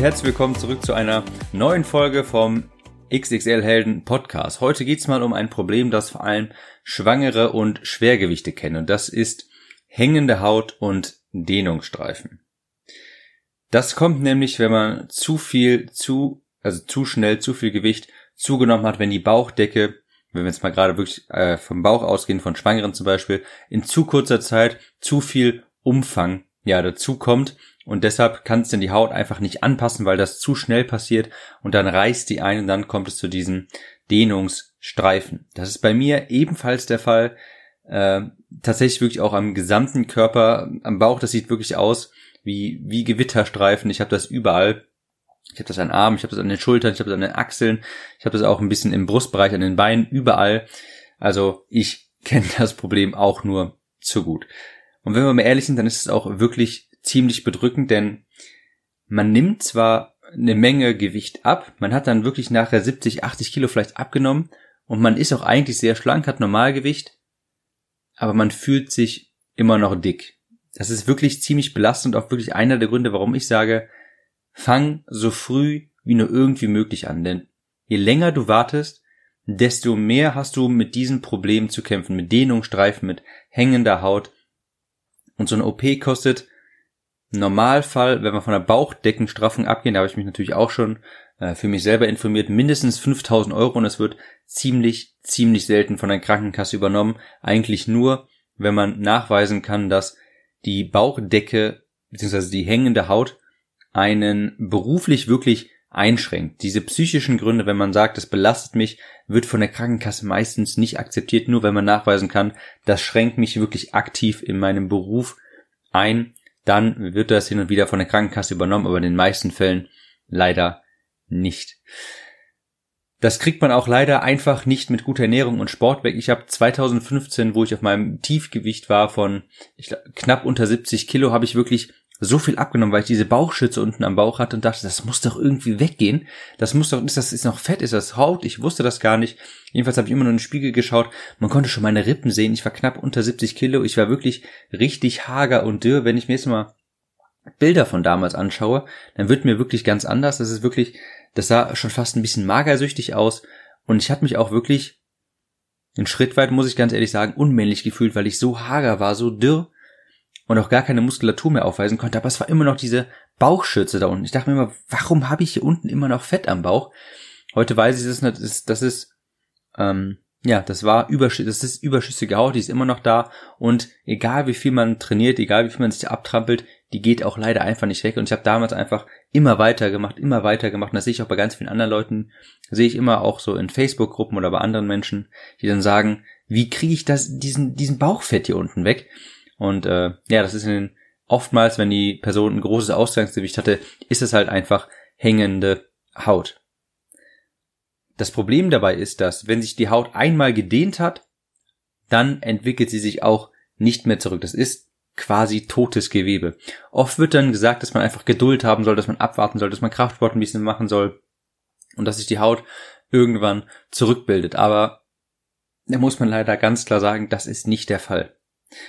Herzlich willkommen zurück zu einer neuen Folge vom XXL Helden Podcast. Heute geht's mal um ein Problem, das vor allem Schwangere und Schwergewichte kennen. Und das ist hängende Haut und Dehnungsstreifen. Das kommt nämlich, wenn man zu viel, zu, also zu schnell, zu viel Gewicht zugenommen hat, wenn die Bauchdecke, wenn wir jetzt mal gerade wirklich äh, vom Bauch ausgehen, von Schwangeren zum Beispiel, in zu kurzer Zeit zu viel Umfang ja dazu kommt und deshalb kann es denn die Haut einfach nicht anpassen, weil das zu schnell passiert und dann reißt die ein und dann kommt es zu diesen Dehnungsstreifen. Das ist bei mir ebenfalls der Fall. Äh, tatsächlich wirklich auch am gesamten Körper, am Bauch, das sieht wirklich aus wie, wie Gewitterstreifen. Ich habe das überall. Ich habe das an den Armen, ich habe das an den Schultern, ich habe das an den Achseln, ich habe das auch ein bisschen im Brustbereich, an den Beinen, überall. Also ich kenne das Problem auch nur zu gut. Und wenn wir mal ehrlich sind, dann ist es auch wirklich ziemlich bedrückend, denn man nimmt zwar eine Menge Gewicht ab, man hat dann wirklich nachher 70, 80 Kilo vielleicht abgenommen und man ist auch eigentlich sehr schlank, hat Normalgewicht, aber man fühlt sich immer noch dick. Das ist wirklich ziemlich belastend, auch wirklich einer der Gründe, warum ich sage, fang so früh wie nur irgendwie möglich an, denn je länger du wartest, desto mehr hast du mit diesen Problemen zu kämpfen, mit Dehnungsstreifen, mit hängender Haut. Und so eine OP kostet Normalfall, wenn wir von der Bauchdeckenstraffung abgehen, da habe ich mich natürlich auch schon äh, für mich selber informiert, mindestens 5000 Euro und es wird ziemlich, ziemlich selten von der Krankenkasse übernommen. Eigentlich nur, wenn man nachweisen kann, dass die Bauchdecke bzw. die hängende Haut einen beruflich wirklich einschränkt. Diese psychischen Gründe, wenn man sagt, das belastet mich, wird von der Krankenkasse meistens nicht akzeptiert, nur wenn man nachweisen kann, das schränkt mich wirklich aktiv in meinem Beruf ein dann wird das hin und wieder von der Krankenkasse übernommen, aber in den meisten Fällen leider nicht. Das kriegt man auch leider einfach nicht mit guter Ernährung und Sport weg. Ich habe 2015, wo ich auf meinem Tiefgewicht war von glaub, knapp unter 70 Kilo, habe ich wirklich so viel abgenommen, weil ich diese Bauchschütze unten am Bauch hatte und dachte, das muss doch irgendwie weggehen. Das muss doch, ist das ist noch Fett, ist das Haut? Ich wusste das gar nicht. Jedenfalls habe ich immer nur in den Spiegel geschaut. Man konnte schon meine Rippen sehen. Ich war knapp unter 70 Kilo. Ich war wirklich richtig hager und dürr. Wenn ich mir jetzt mal Bilder von damals anschaue, dann wird mir wirklich ganz anders. Das ist wirklich, das sah schon fast ein bisschen magersüchtig aus. Und ich hatte mich auch wirklich, einen Schritt weit, muss ich ganz ehrlich sagen, unmännlich gefühlt, weil ich so hager war, so dürr und auch gar keine Muskulatur mehr aufweisen konnte, aber es war immer noch diese Bauchschürze da unten. Ich dachte mir immer, warum habe ich hier unten immer noch Fett am Bauch? Heute weiß ich, das ist, das ist, ähm, ja, das war überschüssig, das ist überschüssige Haut, die ist immer noch da und egal wie viel man trainiert, egal wie viel man sich abtrampelt, die geht auch leider einfach nicht weg und ich habe damals einfach immer weiter gemacht, immer weiter gemacht und das sehe ich auch bei ganz vielen anderen Leuten, sehe ich immer auch so in Facebook-Gruppen oder bei anderen Menschen, die dann sagen, wie kriege ich das, diesen, diesen Bauchfett hier unten weg? Und äh, ja, das ist in den, oftmals, wenn die Person ein großes Ausgangsgewicht hatte, ist es halt einfach hängende Haut. Das Problem dabei ist, dass wenn sich die Haut einmal gedehnt hat, dann entwickelt sie sich auch nicht mehr zurück. Das ist quasi totes Gewebe. Oft wird dann gesagt, dass man einfach Geduld haben soll, dass man abwarten soll, dass man Kraftsport ein bisschen machen soll und dass sich die Haut irgendwann zurückbildet. Aber da muss man leider ganz klar sagen, das ist nicht der Fall.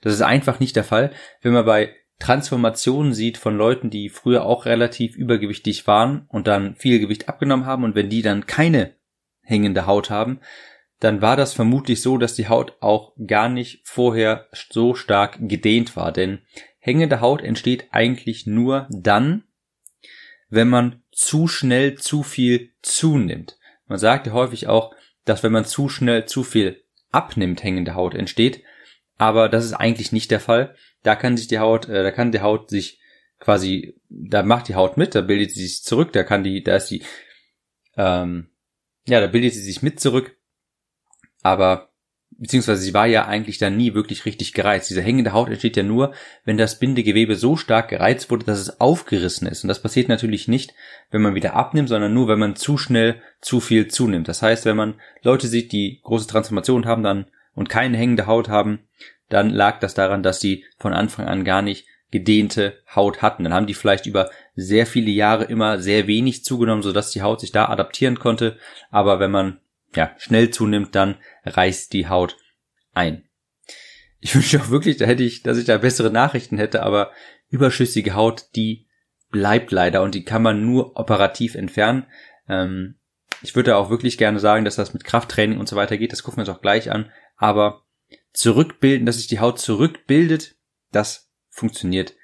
Das ist einfach nicht der Fall. Wenn man bei Transformationen sieht von Leuten, die früher auch relativ übergewichtig waren und dann viel Gewicht abgenommen haben und wenn die dann keine hängende Haut haben, dann war das vermutlich so, dass die Haut auch gar nicht vorher so stark gedehnt war. Denn hängende Haut entsteht eigentlich nur dann, wenn man zu schnell zu viel zunimmt. Man sagt ja häufig auch, dass wenn man zu schnell zu viel abnimmt, hängende Haut entsteht aber das ist eigentlich nicht der Fall. Da kann sich die Haut, äh, da kann die Haut sich quasi, da macht die Haut mit, da bildet sie sich zurück, da kann die, da ist die, ähm, ja, da bildet sie sich mit zurück. Aber beziehungsweise sie war ja eigentlich dann nie wirklich richtig gereizt. Diese hängende Haut entsteht ja nur, wenn das Bindegewebe so stark gereizt wurde, dass es aufgerissen ist. Und das passiert natürlich nicht, wenn man wieder abnimmt, sondern nur, wenn man zu schnell zu viel zunimmt. Das heißt, wenn man Leute sieht, die große Transformationen haben dann und keine hängende Haut haben, dann lag das daran, dass sie von Anfang an gar nicht gedehnte Haut hatten. Dann haben die vielleicht über sehr viele Jahre immer sehr wenig zugenommen, sodass die Haut sich da adaptieren konnte. Aber wenn man ja, schnell zunimmt, dann reißt die Haut ein. Ich wünsche auch wirklich, da hätte ich, dass ich da bessere Nachrichten hätte, aber überschüssige Haut, die bleibt leider und die kann man nur operativ entfernen. Ähm, ich würde auch wirklich gerne sagen, dass das mit Krafttraining und so weiter geht. Das gucken wir uns auch gleich an. Aber zurückbilden, dass sich die Haut zurückbildet, das funktioniert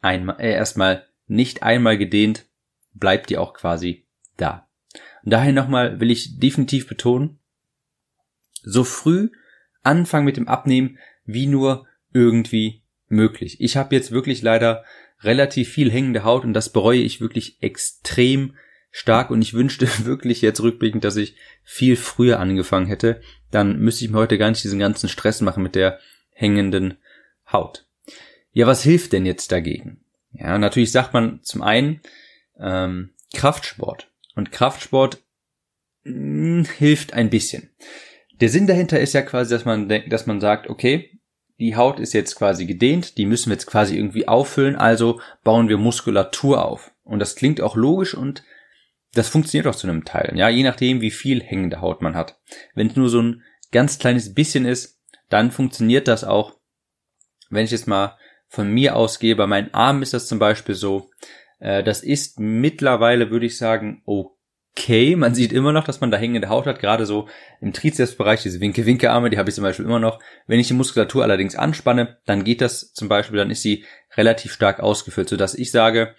einmal, äh, erstmal nicht einmal gedehnt, bleibt die auch quasi da. Und daher nochmal will ich definitiv betonen, so früh anfangen mit dem Abnehmen wie nur irgendwie möglich. Ich habe jetzt wirklich leider relativ viel hängende Haut und das bereue ich wirklich extrem stark und ich wünschte wirklich jetzt rückblickend, dass ich viel früher angefangen hätte. Dann müsste ich mir heute gar nicht diesen ganzen Stress machen mit der hängenden Haut. Ja, was hilft denn jetzt dagegen? Ja, natürlich sagt man zum einen ähm, Kraftsport. Und Kraftsport mh, hm, hilft ein bisschen. Der Sinn dahinter ist ja quasi, dass man denkt, dass man sagt, okay, die Haut ist jetzt quasi gedehnt, die müssen wir jetzt quasi irgendwie auffüllen, also bauen wir Muskulatur auf. Und das klingt auch logisch und das funktioniert auch zu einem Teil. Ja, je nachdem, wie viel hängende Haut man hat. Wenn es nur so ein ganz kleines bisschen ist, dann funktioniert das auch. Wenn ich jetzt mal von mir ausgehe, bei meinen Armen ist das zum Beispiel so, äh, das ist mittlerweile, würde ich sagen, okay. Man sieht immer noch, dass man da hängende Haut hat, gerade so im Trizepsbereich, diese Winke-Winke-Arme, die habe ich zum Beispiel immer noch. Wenn ich die Muskulatur allerdings anspanne, dann geht das zum Beispiel, dann ist sie relativ stark ausgefüllt, sodass ich sage,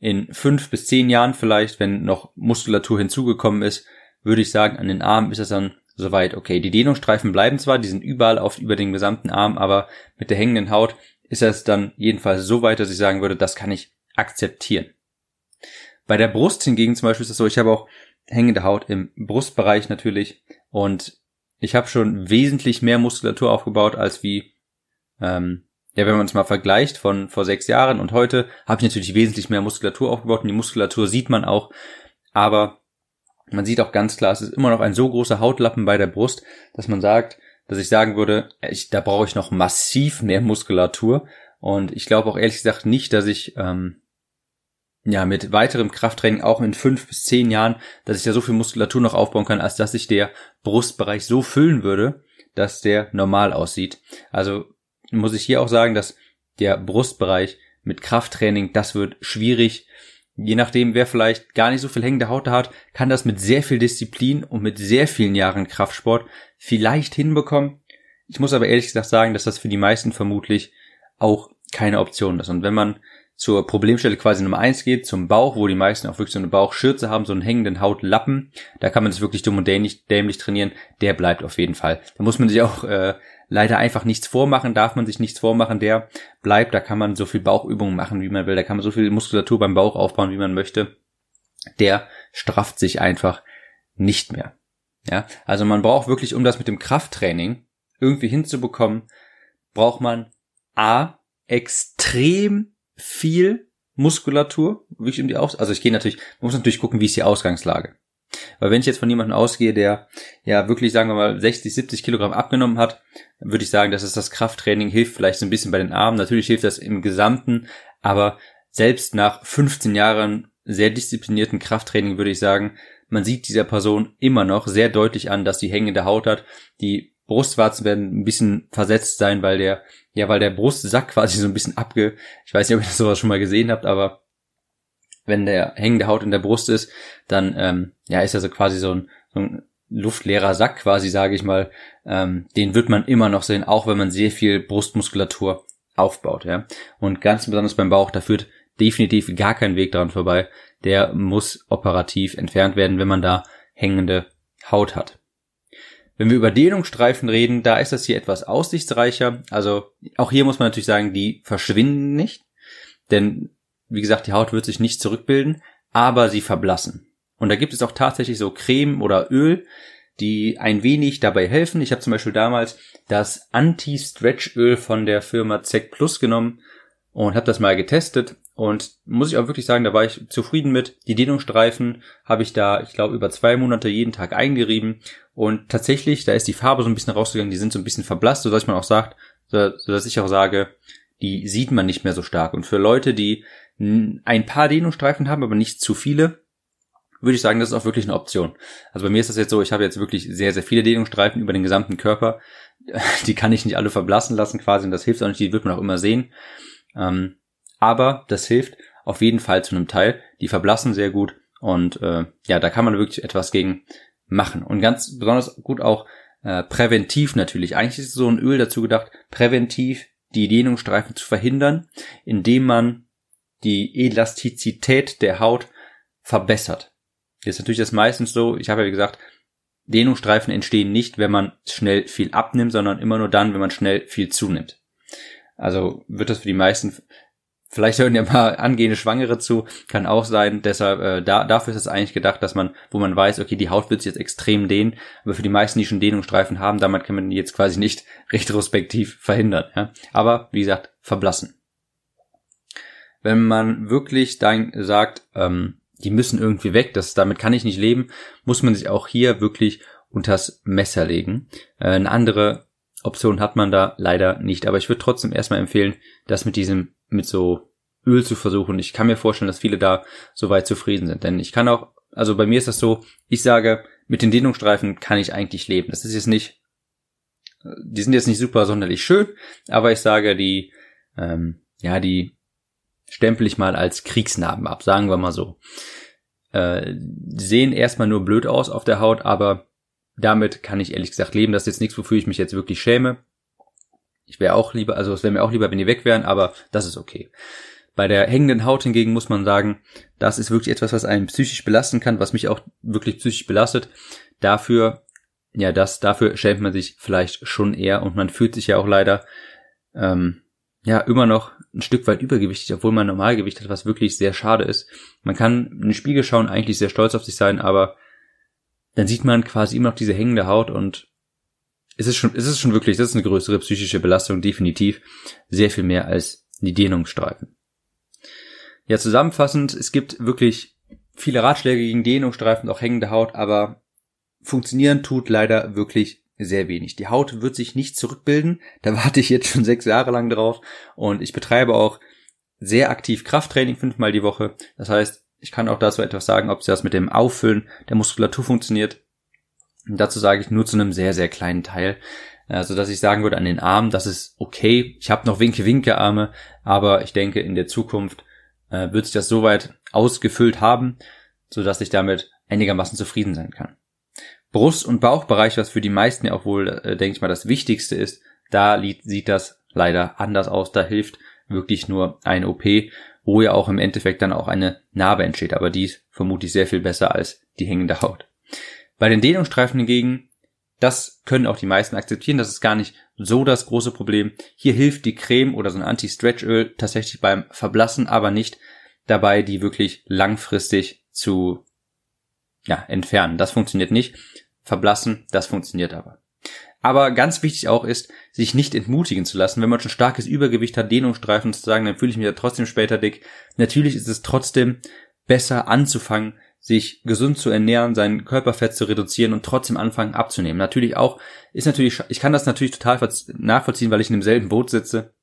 in fünf bis zehn Jahren vielleicht, wenn noch Muskulatur hinzugekommen ist, würde ich sagen, an den Armen ist das dann soweit okay. Die Dehnungsstreifen bleiben zwar, die sind überall auf über den gesamten Arm, aber mit der hängenden Haut ist das dann jedenfalls so weit, dass ich sagen würde, das kann ich akzeptieren. Bei der Brust hingegen zum Beispiel ist es so, ich habe auch hängende Haut im Brustbereich natürlich und ich habe schon wesentlich mehr Muskulatur aufgebaut als wie, ähm, ja, wenn man es mal vergleicht von vor sechs Jahren und heute, habe ich natürlich wesentlich mehr Muskulatur aufgebaut und die Muskulatur sieht man auch, aber man sieht auch ganz klar, es ist immer noch ein so großer Hautlappen bei der Brust, dass man sagt, dass ich sagen würde, ich, da brauche ich noch massiv mehr Muskulatur und ich glaube auch ehrlich gesagt nicht, dass ich ähm, ja, mit weiterem Krafttraining auch in fünf bis zehn Jahren, dass ich da so viel Muskulatur noch aufbauen kann, als dass sich der Brustbereich so füllen würde, dass der normal aussieht. Also muss ich hier auch sagen, dass der Brustbereich mit Krafttraining, das wird schwierig. Je nachdem, wer vielleicht gar nicht so viel hängende Haut hat, kann das mit sehr viel Disziplin und mit sehr vielen Jahren Kraftsport vielleicht hinbekommen. Ich muss aber ehrlich gesagt sagen, dass das für die meisten vermutlich auch keine Option ist. Und wenn man zur Problemstelle quasi Nummer eins geht, zum Bauch, wo die meisten auch wirklich so eine Bauchschürze haben, so einen hängenden Hautlappen. Da kann man es wirklich dumm und dämlich, dämlich trainieren. Der bleibt auf jeden Fall. Da muss man sich auch äh, leider einfach nichts vormachen, darf man sich nichts vormachen. Der bleibt, da kann man so viel Bauchübungen machen, wie man will. Da kann man so viel Muskulatur beim Bauch aufbauen, wie man möchte. Der strafft sich einfach nicht mehr. Ja, also man braucht wirklich, um das mit dem Krafttraining irgendwie hinzubekommen, braucht man A, extrem viel Muskulatur, wie ich um die aus, also ich gehe natürlich, man muss natürlich gucken, wie ist die Ausgangslage. Weil wenn ich jetzt von jemandem ausgehe, der ja wirklich, sagen wir mal, 60, 70 Kilogramm abgenommen hat, würde ich sagen, dass es das Krafttraining hilft vielleicht so ein bisschen bei den Armen. Natürlich hilft das im Gesamten, aber selbst nach 15 Jahren sehr disziplinierten Krafttraining würde ich sagen, man sieht dieser Person immer noch sehr deutlich an, dass sie hängende Haut hat. Die Brustwarzen werden ein bisschen versetzt sein, weil der, ja, weil der Brustsack quasi so ein bisschen abge, ich weiß nicht, ob ihr das sowas schon mal gesehen habt, aber wenn der hängende Haut in der Brust ist, dann, ähm, ja, ist also quasi so ein, so ein luftleerer Sack quasi, sage ich mal, ähm, den wird man immer noch sehen, auch wenn man sehr viel Brustmuskulatur aufbaut, ja. Und ganz besonders beim Bauch, da führt definitiv gar kein Weg dran vorbei. Der muss operativ entfernt werden, wenn man da hängende Haut hat. Wenn wir über Dehnungsstreifen reden, da ist das hier etwas aussichtsreicher. Also auch hier muss man natürlich sagen, die verschwinden nicht. Denn, wie gesagt, die Haut wird sich nicht zurückbilden, aber sie verblassen. Und da gibt es auch tatsächlich so Creme oder Öl, die ein wenig dabei helfen. Ich habe zum Beispiel damals das Anti-Stretch-Öl von der Firma ZEC Plus genommen und habe das mal getestet und muss ich auch wirklich sagen, da war ich zufrieden mit. Die Dehnungsstreifen habe ich da, ich glaube, über zwei Monate jeden Tag eingerieben und tatsächlich, da ist die Farbe so ein bisschen rausgegangen, die sind so ein bisschen verblasst, sodass man auch sagt, so dass ich auch sage, die sieht man nicht mehr so stark. Und für Leute, die ein paar Dehnungsstreifen haben, aber nicht zu viele, würde ich sagen, das ist auch wirklich eine Option. Also bei mir ist das jetzt so, ich habe jetzt wirklich sehr, sehr viele Dehnungsstreifen über den gesamten Körper. Die kann ich nicht alle verblassen lassen quasi und das hilft auch nicht, die wird man auch immer sehen. Ähm, aber das hilft auf jeden Fall zu einem Teil. Die verblassen sehr gut und äh, ja, da kann man wirklich etwas gegen machen. Und ganz besonders gut auch äh, präventiv natürlich. Eigentlich ist so ein Öl dazu gedacht, präventiv die Dehnungsstreifen zu verhindern, indem man die Elastizität der Haut verbessert. Jetzt ist natürlich das meistens so, ich habe ja gesagt, Dehnungsstreifen entstehen nicht, wenn man schnell viel abnimmt, sondern immer nur dann, wenn man schnell viel zunimmt. Also wird das für die meisten, vielleicht hören ja mal angehende Schwangere zu, kann auch sein. Deshalb, äh, da, dafür ist es eigentlich gedacht, dass man, wo man weiß, okay, die Haut wird sich jetzt extrem dehnen, aber für die meisten, die schon Dehnungsstreifen haben, damit kann man die jetzt quasi nicht retrospektiv verhindern. Ja? Aber wie gesagt, verblassen. Wenn man wirklich dann sagt, ähm, die müssen irgendwie weg, das, damit kann ich nicht leben, muss man sich auch hier wirklich unters Messer legen. Äh, eine andere Option hat man da leider nicht, aber ich würde trotzdem erstmal empfehlen, das mit diesem, mit so Öl zu versuchen. Ich kann mir vorstellen, dass viele da soweit zufrieden sind, denn ich kann auch, also bei mir ist das so, ich sage, mit den Dehnungsstreifen kann ich eigentlich leben. Das ist jetzt nicht, die sind jetzt nicht super sonderlich schön, aber ich sage, die, ähm, ja, die stempel ich mal als Kriegsnarben ab, sagen wir mal so. Äh, sehen erstmal nur blöd aus auf der Haut, aber damit kann ich ehrlich gesagt leben. Das ist jetzt nichts, wofür ich mich jetzt wirklich schäme. Ich wäre auch lieber, also es wäre mir auch lieber, wenn die weg wären, aber das ist okay. Bei der hängenden Haut hingegen muss man sagen, das ist wirklich etwas, was einen psychisch belasten kann, was mich auch wirklich psychisch belastet. Dafür, ja, das, dafür schämt man sich vielleicht schon eher und man fühlt sich ja auch leider, ähm, ja, immer noch ein Stück weit übergewichtig, obwohl man Normalgewicht hat, was wirklich sehr schade ist. Man kann in den Spiegel schauen, eigentlich sehr stolz auf sich sein, aber dann sieht man quasi immer noch diese hängende Haut und es ist schon, es ist schon wirklich, das ist eine größere psychische Belastung, definitiv. Sehr viel mehr als die Dehnungsstreifen. Ja, zusammenfassend, es gibt wirklich viele Ratschläge gegen Dehnungsstreifen, auch hängende Haut, aber funktionieren tut leider wirklich sehr wenig. Die Haut wird sich nicht zurückbilden. Da warte ich jetzt schon sechs Jahre lang drauf. Und ich betreibe auch sehr aktiv Krafttraining fünfmal die Woche. Das heißt, ich kann auch dazu etwas sagen, ob das mit dem Auffüllen der Muskulatur funktioniert. Und dazu sage ich nur zu einem sehr, sehr kleinen Teil. Also, dass ich sagen würde, an den Armen, das ist okay. Ich habe noch Winke-Winke-Arme, aber ich denke, in der Zukunft äh, wird sich das soweit ausgefüllt haben, so dass ich damit einigermaßen zufrieden sein kann. Brust- und Bauchbereich, was für die meisten ja auch wohl, äh, denke ich mal, das Wichtigste ist, da sieht das leider anders aus. Da hilft wirklich nur ein OP, wo ja auch im Endeffekt dann auch eine Narbe entsteht. Aber die ist vermutlich sehr viel besser als die hängende Haut. Bei den Dehnungsstreifen hingegen, das können auch die meisten akzeptieren. Das ist gar nicht so das große Problem. Hier hilft die Creme oder so ein Anti-Stretch-Öl tatsächlich beim Verblassen, aber nicht dabei, die wirklich langfristig zu ja, entfernen. Das funktioniert nicht. Verblassen, das funktioniert aber. Aber ganz wichtig auch ist, sich nicht entmutigen zu lassen. Wenn man schon starkes Übergewicht hat, Dehnungsstreifen zu sagen, dann fühle ich mich ja trotzdem später dick. Natürlich ist es trotzdem besser anzufangen, sich gesund zu ernähren, sein Körperfett zu reduzieren und trotzdem anfangen abzunehmen. Natürlich auch, ist natürlich, ich kann das natürlich total nachvollziehen, weil ich in demselben Boot sitze.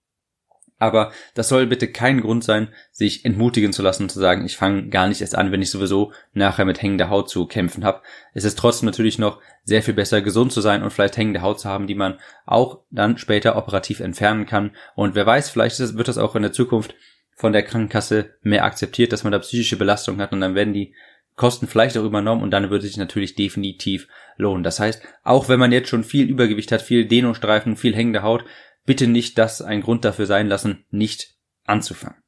Aber das soll bitte kein Grund sein, sich entmutigen zu lassen und zu sagen, ich fange gar nicht erst an, wenn ich sowieso nachher mit hängender Haut zu kämpfen habe. Es ist trotzdem natürlich noch sehr viel besser, gesund zu sein und vielleicht hängende Haut zu haben, die man auch dann später operativ entfernen kann. Und wer weiß, vielleicht wird das auch in der Zukunft von der Krankenkasse mehr akzeptiert, dass man da psychische Belastung hat und dann werden die Kosten vielleicht auch übernommen und dann würde sich natürlich definitiv lohnen. Das heißt, auch wenn man jetzt schon viel Übergewicht hat, viel Dehnungsstreifen, viel hängende Haut, bitte nicht das ein Grund dafür sein lassen, nicht anzufangen.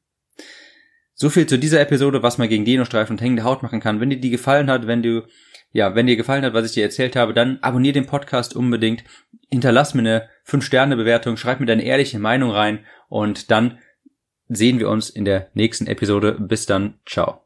So viel zu dieser Episode, was man gegen Dehnostreifen und hängende Haut machen kann. Wenn dir die gefallen hat, wenn du, ja, wenn dir gefallen hat, was ich dir erzählt habe, dann abonniere den Podcast unbedingt, hinterlass mir eine 5-Sterne-Bewertung, schreib mir deine ehrliche Meinung rein und dann sehen wir uns in der nächsten Episode. Bis dann, ciao.